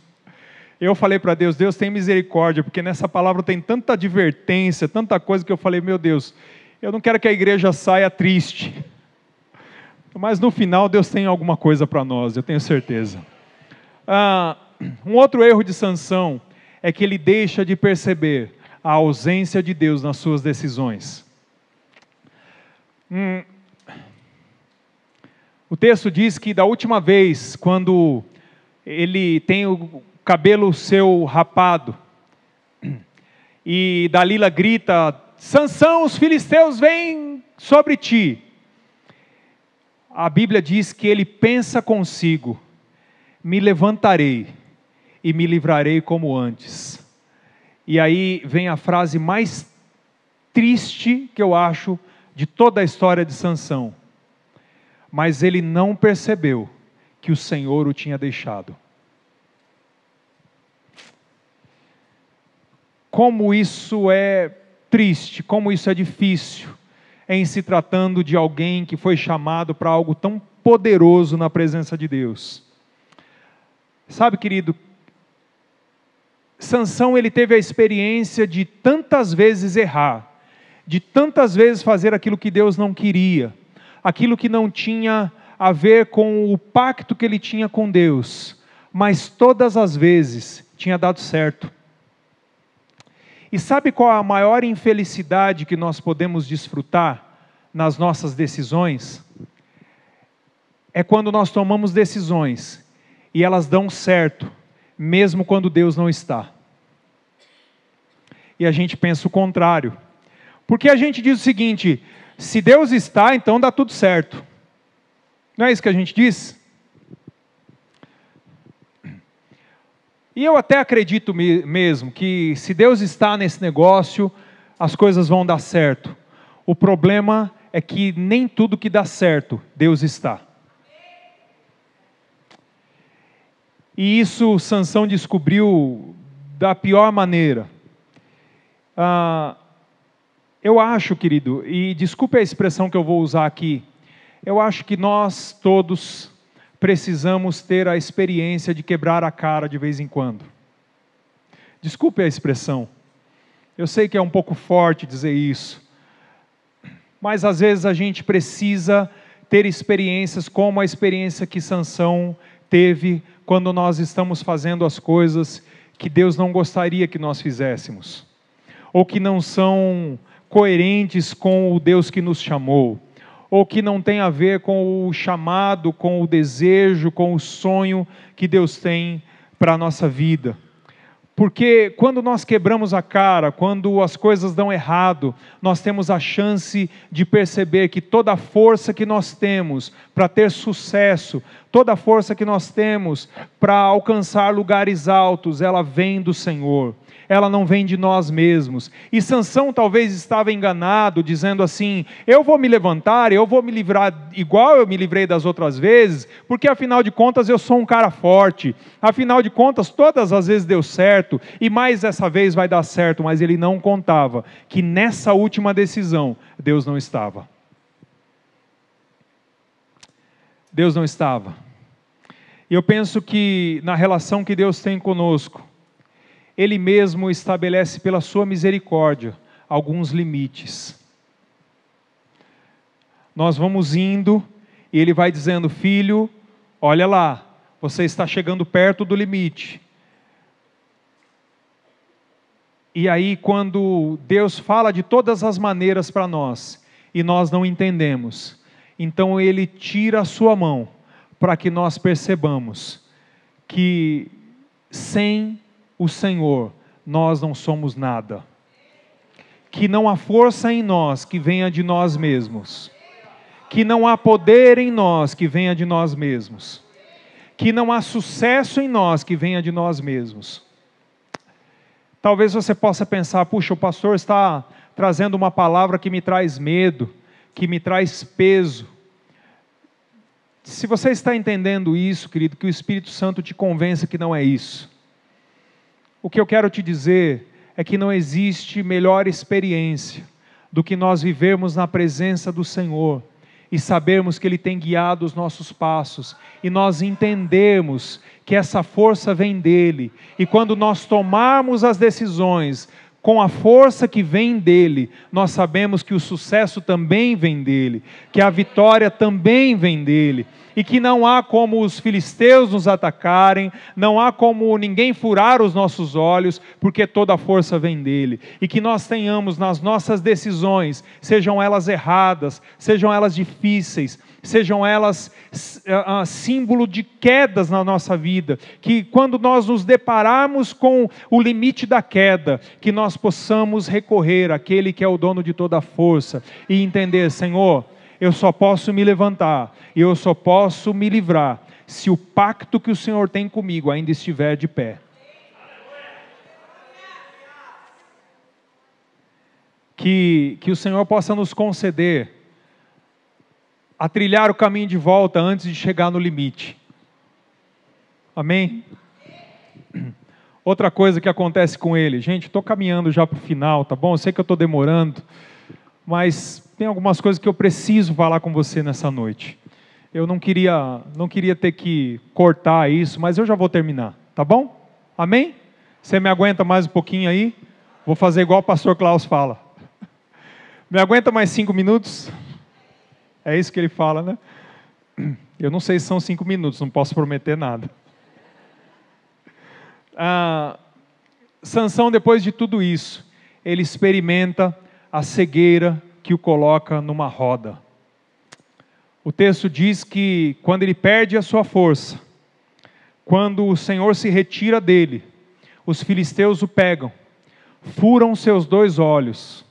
Eu falei para Deus, Deus tem misericórdia, porque nessa palavra tem tanta advertência, tanta coisa que eu falei, meu Deus, eu não quero que a igreja saia triste. Mas no final Deus tem alguma coisa para nós, eu tenho certeza. Ah, um outro erro de Sansão é que ele deixa de perceber a ausência de Deus nas suas decisões. Hum, o texto diz que da última vez, quando ele tem o cabelo seu rapado, e Dalila grita: Sansão, os filisteus vêm sobre ti. A Bíblia diz que ele pensa consigo: me levantarei e me livrarei como antes. E aí vem a frase mais triste que eu acho de toda a história de Sansão mas ele não percebeu que o Senhor o tinha deixado. Como isso é triste, como isso é difícil, em se tratando de alguém que foi chamado para algo tão poderoso na presença de Deus. Sabe, querido, Sansão ele teve a experiência de tantas vezes errar, de tantas vezes fazer aquilo que Deus não queria aquilo que não tinha a ver com o pacto que ele tinha com Deus, mas todas as vezes tinha dado certo. E sabe qual a maior infelicidade que nós podemos desfrutar nas nossas decisões? É quando nós tomamos decisões e elas dão certo, mesmo quando Deus não está. E a gente pensa o contrário. Porque a gente diz o seguinte: se Deus está, então dá tudo certo. Não é isso que a gente diz? E eu até acredito mesmo que se Deus está nesse negócio, as coisas vão dar certo. O problema é que nem tudo que dá certo, Deus está. E isso Sansão descobriu da pior maneira. Ah, eu acho, querido, e desculpe a expressão que eu vou usar aqui, eu acho que nós todos precisamos ter a experiência de quebrar a cara de vez em quando. Desculpe a expressão. Eu sei que é um pouco forte dizer isso, mas às vezes a gente precisa ter experiências como a experiência que Sansão teve quando nós estamos fazendo as coisas que Deus não gostaria que nós fizéssemos, ou que não são coerentes com o Deus que nos chamou, ou que não tem a ver com o chamado, com o desejo, com o sonho que Deus tem para a nossa vida. Porque quando nós quebramos a cara, quando as coisas dão errado, nós temos a chance de perceber que toda a força que nós temos para ter sucesso, toda a força que nós temos para alcançar lugares altos, ela vem do Senhor ela não vem de nós mesmos. E Sansão talvez estava enganado, dizendo assim: eu vou me levantar, eu vou me livrar igual eu me livrei das outras vezes, porque afinal de contas eu sou um cara forte. Afinal de contas, todas as vezes deu certo, e mais essa vez vai dar certo, mas ele não contava que nessa última decisão Deus não estava. Deus não estava. E eu penso que na relação que Deus tem conosco, ele mesmo estabelece pela sua misericórdia alguns limites. Nós vamos indo e ele vai dizendo: Filho, olha lá, você está chegando perto do limite. E aí, quando Deus fala de todas as maneiras para nós e nós não entendemos, então Ele tira a sua mão para que nós percebamos que sem o Senhor, nós não somos nada. Que não há força em nós que venha de nós mesmos. Que não há poder em nós que venha de nós mesmos. Que não há sucesso em nós que venha de nós mesmos. Talvez você possa pensar: puxa, o pastor está trazendo uma palavra que me traz medo, que me traz peso. Se você está entendendo isso, querido, que o Espírito Santo te convença que não é isso. O que eu quero te dizer é que não existe melhor experiência do que nós vivermos na presença do Senhor e sabermos que Ele tem guiado os nossos passos e nós entendemos que essa força vem dele. E quando nós tomarmos as decisões com a força que vem dele, nós sabemos que o sucesso também vem dele, que a vitória também vem dele, e que não há como os filisteus nos atacarem, não há como ninguém furar os nossos olhos, porque toda a força vem dele, e que nós tenhamos nas nossas decisões, sejam elas erradas, sejam elas difíceis, sejam elas uh, símbolo de quedas na nossa vida, que quando nós nos depararmos com o limite da queda, que nós possamos recorrer àquele que é o dono de toda a força e entender, Senhor, eu só posso me levantar e eu só posso me livrar se o pacto que o Senhor tem comigo ainda estiver de pé. Que, que o Senhor possa nos conceder a trilhar o caminho de volta antes de chegar no limite. Amém? Outra coisa que acontece com ele, gente, estou caminhando já para o final, tá bom? Eu sei que eu estou demorando, mas tem algumas coisas que eu preciso falar com você nessa noite. Eu não queria, não queria ter que cortar isso, mas eu já vou terminar, tá bom? Amém? Você me aguenta mais um pouquinho aí? Vou fazer igual o pastor Klaus fala. Me aguenta mais cinco minutos? É isso que ele fala, né? Eu não sei se são cinco minutos, não posso prometer nada. Ah, Sansão, depois de tudo isso, ele experimenta a cegueira que o coloca numa roda. O texto diz que quando ele perde a sua força, quando o Senhor se retira dele, os filisteus o pegam, furam seus dois olhos.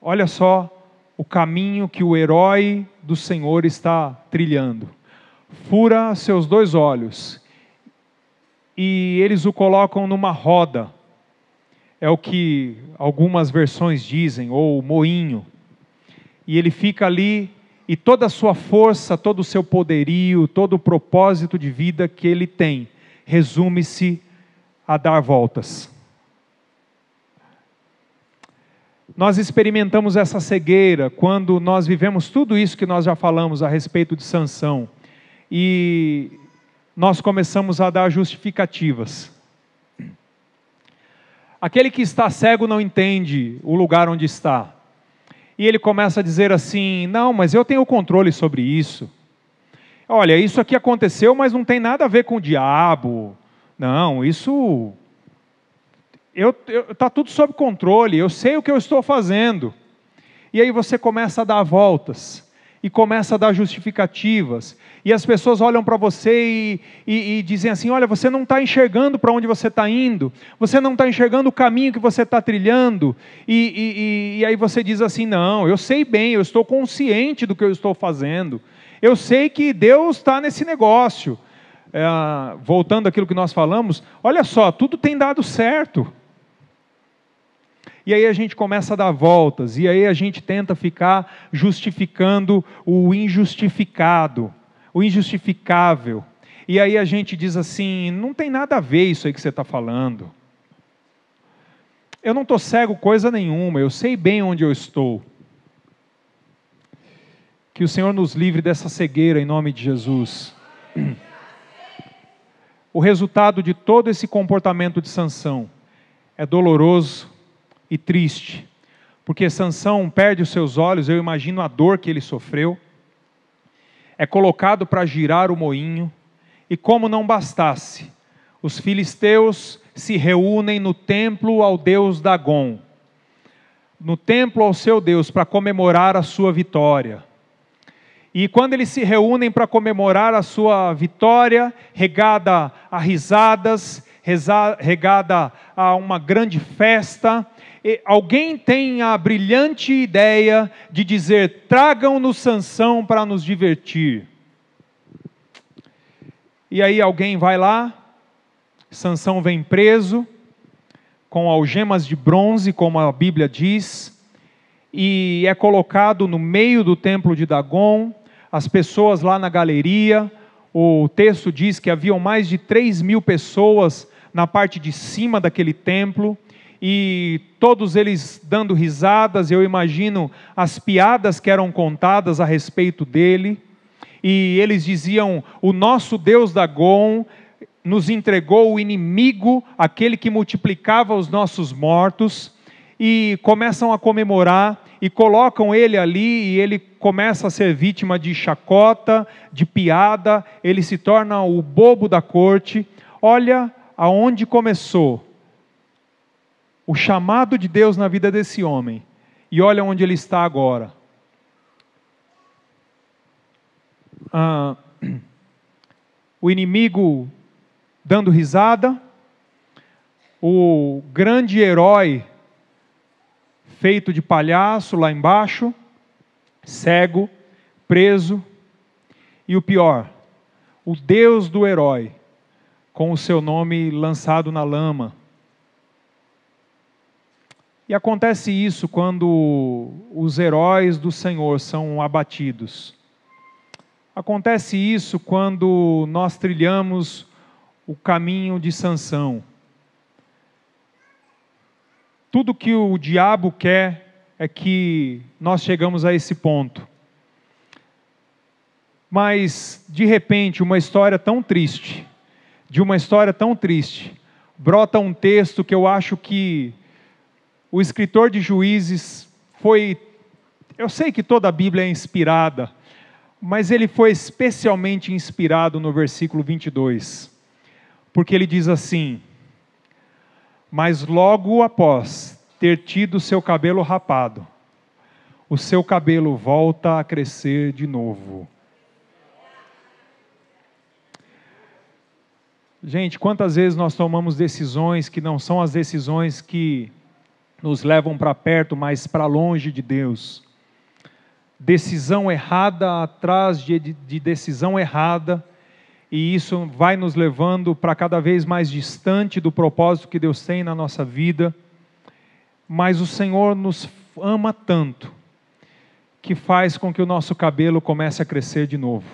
Olha só o caminho que o herói do Senhor está trilhando. Fura seus dois olhos e eles o colocam numa roda. É o que algumas versões dizem, ou moinho. E ele fica ali e toda a sua força, todo o seu poderio, todo o propósito de vida que ele tem, resume-se a dar voltas. Nós experimentamos essa cegueira quando nós vivemos tudo isso que nós já falamos a respeito de sanção. E nós começamos a dar justificativas. Aquele que está cego não entende o lugar onde está. E ele começa a dizer assim: não, mas eu tenho controle sobre isso. Olha, isso aqui aconteceu, mas não tem nada a ver com o diabo. Não, isso eu está tudo sob controle, eu sei o que eu estou fazendo. E aí você começa a dar voltas e começa a dar justificativas. E as pessoas olham para você e, e, e, dizem assim: Olha, você não está enxergando para onde você está indo, você não está enxergando o caminho que você está trilhando. E, e aí você diz assim: Não, eu sei bem, eu estou consciente do que eu estou fazendo, eu sei que Deus está nesse negócio. É, voltando àquilo que nós falamos, olha só, tudo tem dado certo. E aí a gente começa a dar voltas, e aí a gente tenta ficar justificando o injustificado, o injustificável. E aí a gente diz assim: não tem nada a ver isso aí que você está falando. Eu não estou cego coisa nenhuma, eu sei bem onde eu estou. Que o Senhor nos livre dessa cegueira em nome de Jesus. O resultado de todo esse comportamento de sanção é doloroso, e triste, porque Sansão perde os seus olhos, eu imagino a dor que ele sofreu. É colocado para girar o moinho, e como não bastasse, os filisteus se reúnem no templo ao deus Dagon, no templo ao seu deus, para comemorar a sua vitória. E quando eles se reúnem para comemorar a sua vitória, regada a risadas, regada a uma grande festa, alguém tem a brilhante ideia de dizer: tragam-nos Sansão para nos divertir. E aí alguém vai lá, Sansão vem preso, com algemas de bronze, como a Bíblia diz, e é colocado no meio do templo de Dagon, as pessoas lá na galeria, o texto diz que haviam mais de 3 mil pessoas na parte de cima daquele templo, e todos eles dando risadas, eu imagino as piadas que eram contadas a respeito dele, e eles diziam: O nosso Deus Dagon nos entregou o inimigo, aquele que multiplicava os nossos mortos, e começam a comemorar e colocam ele ali e ele começa a ser vítima de chacota, de piada, ele se torna o bobo da corte. Olha aonde começou o chamado de Deus na vida desse homem e olha onde ele está agora. Ah, o inimigo dando risada, o grande herói feito de palhaço lá embaixo, cego, preso, e o pior, o Deus do herói, com o seu nome lançado na lama. E acontece isso quando os heróis do Senhor são abatidos. Acontece isso quando nós trilhamos o caminho de sanção. Tudo que o diabo quer é que nós chegamos a esse ponto. Mas, de repente, uma história tão triste, de uma história tão triste, brota um texto que eu acho que o escritor de Juízes foi. Eu sei que toda a Bíblia é inspirada, mas ele foi especialmente inspirado no versículo 22, porque ele diz assim: mas logo após ter tido seu cabelo rapado, o seu cabelo volta a crescer de novo. Gente, quantas vezes nós tomamos decisões que não são as decisões que nos levam para perto, mas para longe de Deus? Decisão errada atrás de, de decisão errada, e isso vai nos levando para cada vez mais distante do propósito que Deus tem na nossa vida. Mas o Senhor nos ama tanto que faz com que o nosso cabelo comece a crescer de novo.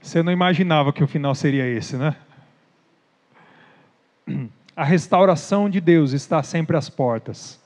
Você não imaginava que o final seria esse, né? A restauração de Deus está sempre às portas.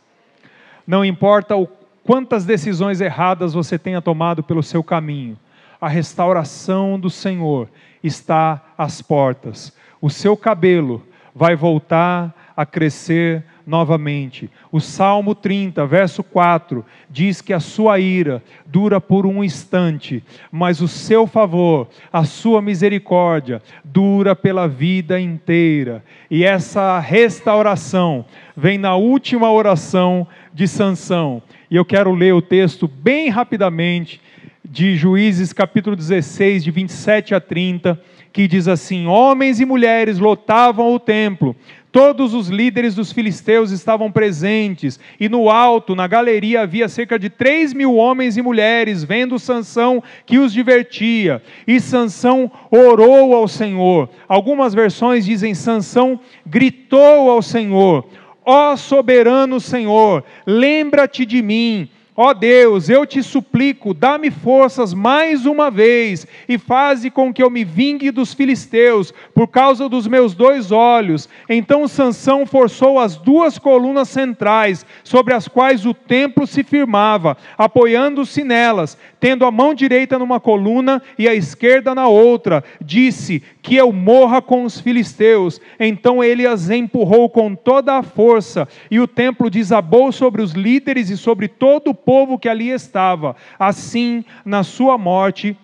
Não importa o quantas decisões erradas você tenha tomado pelo seu caminho, a restauração do Senhor está às portas. O seu cabelo vai voltar a crescer novamente. O Salmo 30, verso 4, diz que a sua ira dura por um instante, mas o seu favor, a sua misericórdia, dura pela vida inteira. E essa restauração vem na última oração de Sansão. E eu quero ler o texto bem rapidamente de Juízes, capítulo 16, de 27 a 30, que diz assim: Homens e mulheres lotavam o templo, todos os líderes dos filisteus estavam presentes, e no alto, na galeria, havia cerca de três mil homens e mulheres, vendo Sansão que os divertia. E Sansão orou ao Senhor. Algumas versões dizem: Sansão gritou ao Senhor: Ó soberano Senhor, lembra-te de mim Ó oh Deus, eu te suplico, dá-me forças mais uma vez e faze com que eu me vingue dos filisteus por causa dos meus dois olhos. Então Sansão forçou as duas colunas centrais sobre as quais o templo se firmava, apoiando-se nelas, tendo a mão direita numa coluna e a esquerda na outra. Disse: Que eu morra com os filisteus. Então ele as empurrou com toda a força e o templo desabou sobre os líderes e sobre todo o povo que ali estava. Assim, na sua morte,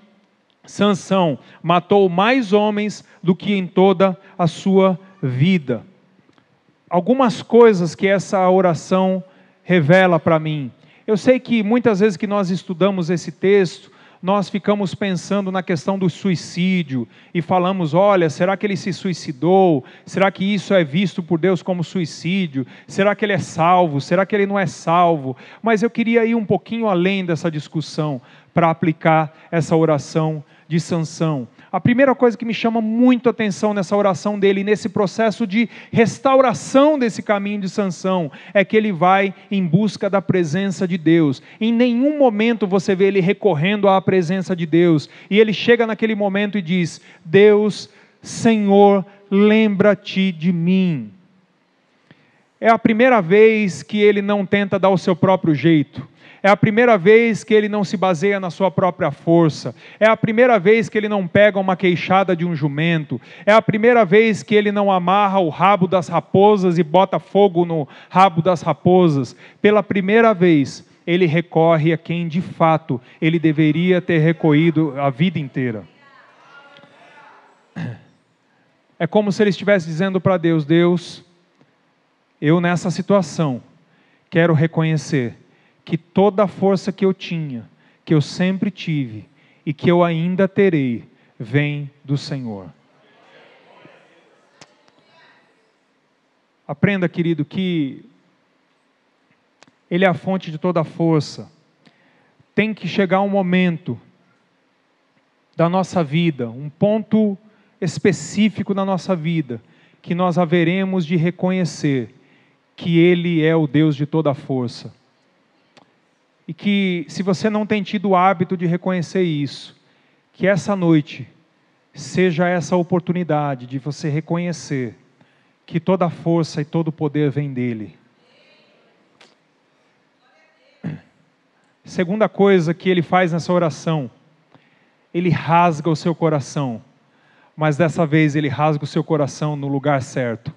Sansão matou mais homens do que em toda a sua vida. Algumas coisas que essa oração revela para mim. Eu sei que muitas vezes que nós estudamos esse texto, nós ficamos pensando na questão do suicídio e falamos: olha, será que ele se suicidou? Será que isso é visto por Deus como suicídio? Será que ele é salvo? Será que ele não é salvo? Mas eu queria ir um pouquinho além dessa discussão para aplicar essa oração de sanção. A primeira coisa que me chama muito a atenção nessa oração dele, nesse processo de restauração desse caminho de sanção, é que ele vai em busca da presença de Deus. Em nenhum momento você vê ele recorrendo à presença de Deus. E ele chega naquele momento e diz: Deus, Senhor, lembra-te de mim. É a primeira vez que ele não tenta dar o seu próprio jeito. É a primeira vez que ele não se baseia na sua própria força. É a primeira vez que ele não pega uma queixada de um jumento. É a primeira vez que ele não amarra o rabo das raposas e bota fogo no rabo das raposas. Pela primeira vez, ele recorre a quem de fato ele deveria ter recorrido a vida inteira. É como se ele estivesse dizendo para Deus: Deus, eu nessa situação quero reconhecer que toda a força que eu tinha, que eu sempre tive e que eu ainda terei, vem do Senhor. Aprenda, querido, que Ele é a fonte de toda a força. Tem que chegar um momento da nossa vida, um ponto específico na nossa vida, que nós haveremos de reconhecer que Ele é o Deus de toda a força e que, se você não tem tido o hábito de reconhecer isso, que essa noite seja essa oportunidade de você reconhecer que toda a força e todo o poder vem dele. Segunda coisa que ele faz nessa oração, ele rasga o seu coração, mas dessa vez ele rasga o seu coração no lugar certo.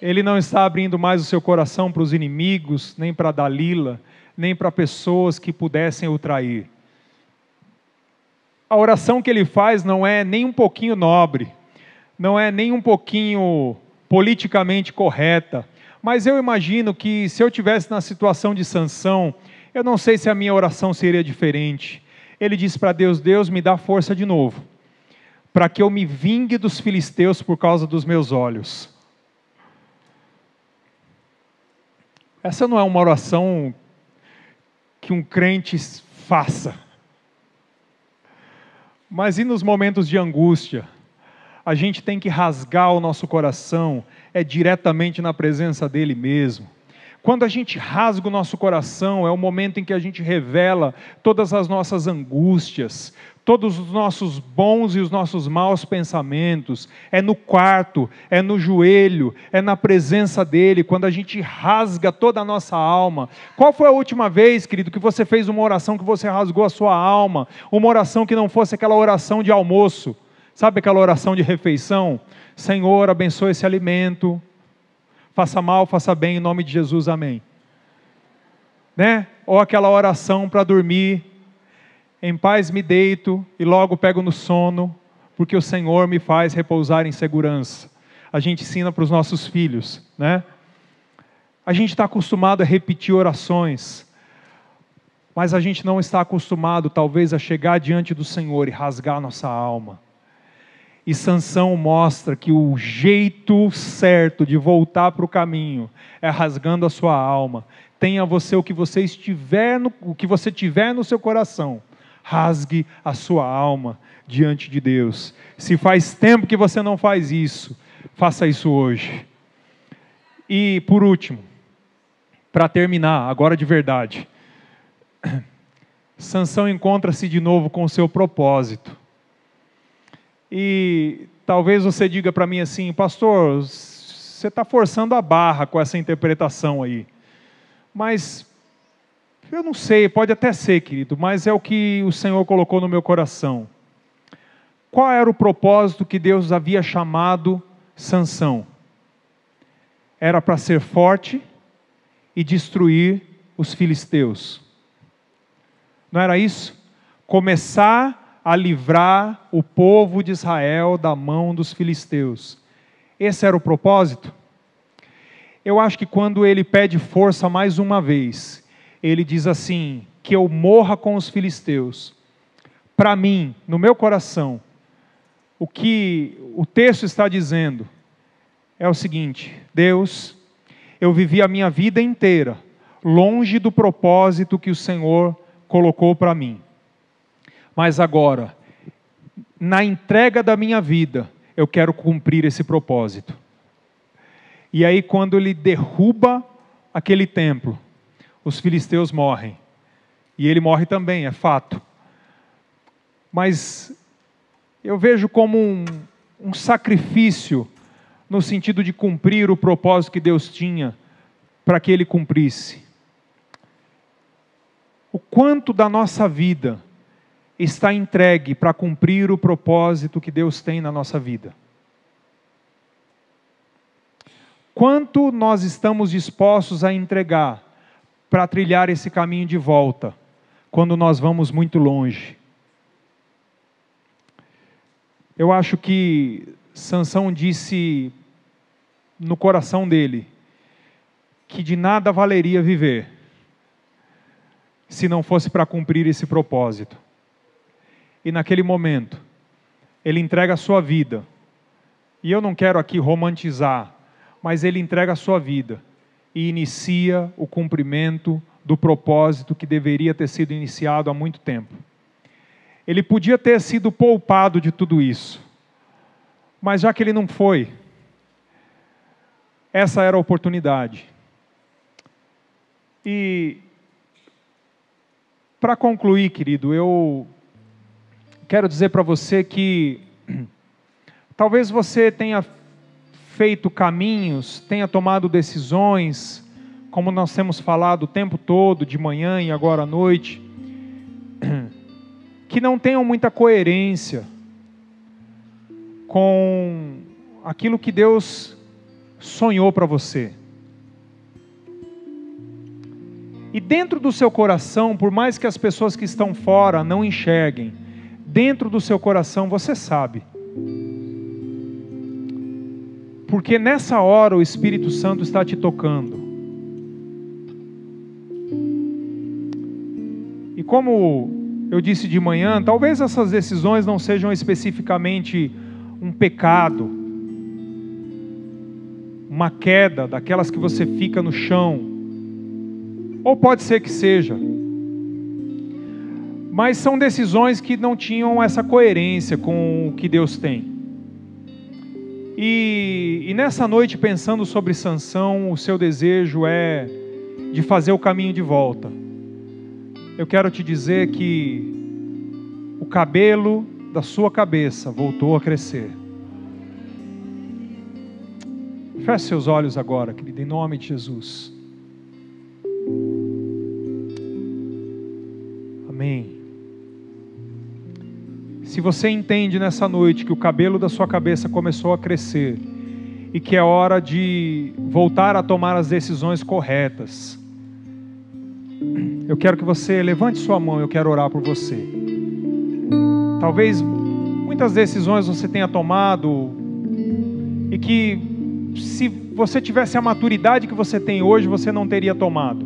Ele não está abrindo mais o seu coração para os inimigos, nem para Dalila, nem para pessoas que pudessem o trair. A oração que ele faz não é nem um pouquinho nobre, não é nem um pouquinho politicamente correta, mas eu imagino que se eu tivesse na situação de Sansão, eu não sei se a minha oração seria diferente. Ele diz para Deus: Deus me dá força de novo, para que eu me vingue dos filisteus por causa dos meus olhos. Essa não é uma oração que um crente faça. Mas e nos momentos de angústia? A gente tem que rasgar o nosso coração, é diretamente na presença dele mesmo. Quando a gente rasga o nosso coração, é o momento em que a gente revela todas as nossas angústias, todos os nossos bons e os nossos maus pensamentos. É no quarto, é no joelho, é na presença dele, quando a gente rasga toda a nossa alma. Qual foi a última vez, querido, que você fez uma oração que você rasgou a sua alma? Uma oração que não fosse aquela oração de almoço, sabe aquela oração de refeição? Senhor, abençoe esse alimento faça mal, faça bem, em nome de Jesus, amém. Né? Ou aquela oração para dormir, em paz me deito e logo pego no sono, porque o Senhor me faz repousar em segurança. A gente ensina para os nossos filhos, né? A gente está acostumado a repetir orações, mas a gente não está acostumado, talvez, a chegar diante do Senhor e rasgar nossa alma. E Sansão mostra que o jeito certo de voltar para o caminho é rasgando a sua alma. Tenha você o que você estiver no, o que você tiver no seu coração. Rasgue a sua alma diante de Deus. Se faz tempo que você não faz isso, faça isso hoje. E por último, para terminar, agora de verdade, Sansão encontra-se de novo com o seu propósito. E talvez você diga para mim assim, pastor, você está forçando a barra com essa interpretação aí. Mas eu não sei, pode até ser, querido, mas é o que o Senhor colocou no meu coração. Qual era o propósito que Deus havia chamado Sansão? Era para ser forte e destruir os filisteus. Não era isso? Começar a livrar o povo de Israel da mão dos filisteus. Esse era o propósito? Eu acho que quando ele pede força mais uma vez, ele diz assim: que eu morra com os filisteus. Para mim, no meu coração, o que o texto está dizendo é o seguinte: Deus, eu vivi a minha vida inteira longe do propósito que o Senhor colocou para mim. Mas agora, na entrega da minha vida, eu quero cumprir esse propósito. E aí, quando ele derruba aquele templo, os filisteus morrem. E ele morre também, é fato. Mas eu vejo como um, um sacrifício no sentido de cumprir o propósito que Deus tinha para que ele cumprisse. O quanto da nossa vida está entregue para cumprir o propósito que Deus tem na nossa vida? Quanto nós estamos dispostos a entregar para trilhar esse caminho de volta, quando nós vamos muito longe? Eu acho que Sansão disse no coração dele que de nada valeria viver se não fosse para cumprir esse propósito. E naquele momento, ele entrega a sua vida. E eu não quero aqui romantizar, mas ele entrega a sua vida e inicia o cumprimento do propósito que deveria ter sido iniciado há muito tempo. Ele podia ter sido poupado de tudo isso, mas já que ele não foi, essa era a oportunidade. E, para concluir, querido, eu quero dizer para você que talvez você tenha feito caminhos, tenha tomado decisões, como nós temos falado o tempo todo, de manhã e agora à noite, que não tenham muita coerência com aquilo que Deus sonhou para você. E dentro do seu coração, por mais que as pessoas que estão fora não enxerguem, dentro do seu coração você sabe. Porque nessa hora o Espírito Santo está te tocando. E como eu disse de manhã, talvez essas decisões não sejam especificamente um pecado, uma queda, daquelas que você fica no chão, ou pode ser que seja, mas são decisões que não tinham essa coerência com o que Deus tem. E, e nessa noite, pensando sobre Sansão, o seu desejo é de fazer o caminho de volta. Eu quero te dizer que o cabelo da sua cabeça voltou a crescer. Feche seus olhos agora, querido, em nome de Jesus. Amém. Se você entende nessa noite que o cabelo da sua cabeça começou a crescer e que é hora de voltar a tomar as decisões corretas, eu quero que você levante sua mão, eu quero orar por você. Talvez muitas decisões você tenha tomado e que se você tivesse a maturidade que você tem hoje, você não teria tomado.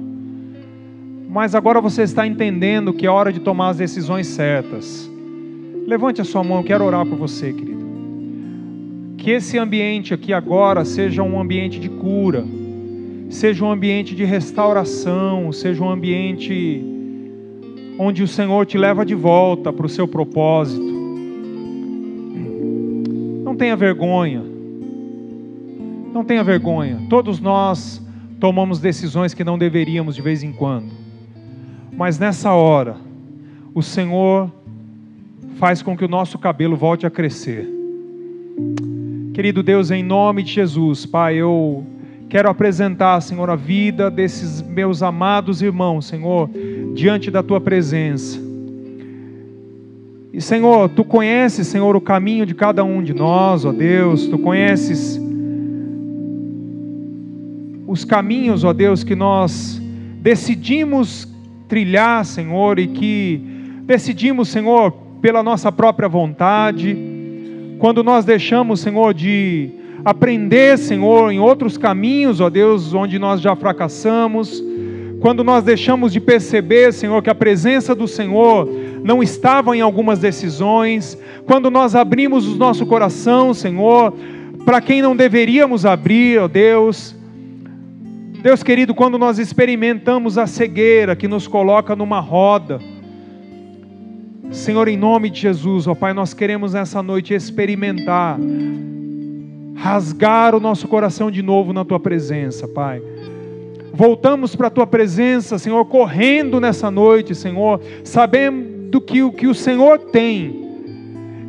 Mas agora você está entendendo que é hora de tomar as decisões certas. Levante a sua mão, quero orar por você, querido. Que esse ambiente aqui agora seja um ambiente de cura, seja um ambiente de restauração, seja um ambiente onde o Senhor te leva de volta para o seu propósito. Não tenha vergonha. Não tenha vergonha. Todos nós tomamos decisões que não deveríamos de vez em quando. Mas nessa hora, o Senhor faz com que o nosso cabelo volte a crescer. Querido Deus, em nome de Jesus, Pai, eu quero apresentar, Senhor, a vida desses meus amados irmãos, Senhor, diante da tua presença. E Senhor, tu conheces, Senhor, o caminho de cada um de nós, ó Deus, tu conheces os caminhos, ó Deus, que nós decidimos trilhar, Senhor, e que decidimos, Senhor, pela nossa própria vontade, quando nós deixamos, Senhor, de aprender, Senhor, em outros caminhos, ó Deus, onde nós já fracassamos, quando nós deixamos de perceber, Senhor, que a presença do Senhor não estava em algumas decisões, quando nós abrimos o nosso coração, Senhor, para quem não deveríamos abrir, ó Deus. Deus querido, quando nós experimentamos a cegueira que nos coloca numa roda, Senhor, em nome de Jesus, ó Pai, nós queremos nessa noite experimentar, rasgar o nosso coração de novo na Tua presença, Pai voltamos para a tua presença, Senhor, correndo nessa noite, Senhor, sabendo que o que o Senhor tem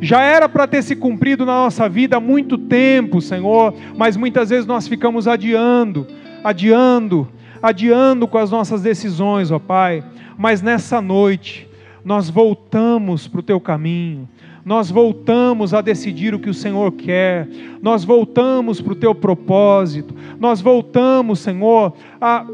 Já era para ter se cumprido na nossa vida há muito tempo, Senhor, mas muitas vezes nós ficamos adiando, adiando, adiando com as nossas decisões, ó Pai. Mas nessa noite, nós voltamos para o teu caminho, nós voltamos a decidir o que o Senhor quer, nós voltamos para o teu propósito, nós voltamos, Senhor, a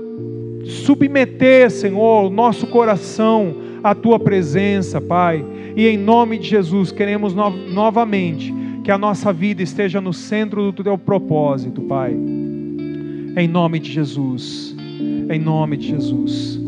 submeter, Senhor, o nosso coração à tua presença, Pai. E em nome de Jesus, queremos no novamente que a nossa vida esteja no centro do teu propósito, Pai. Em nome de Jesus. Em nome de Jesus.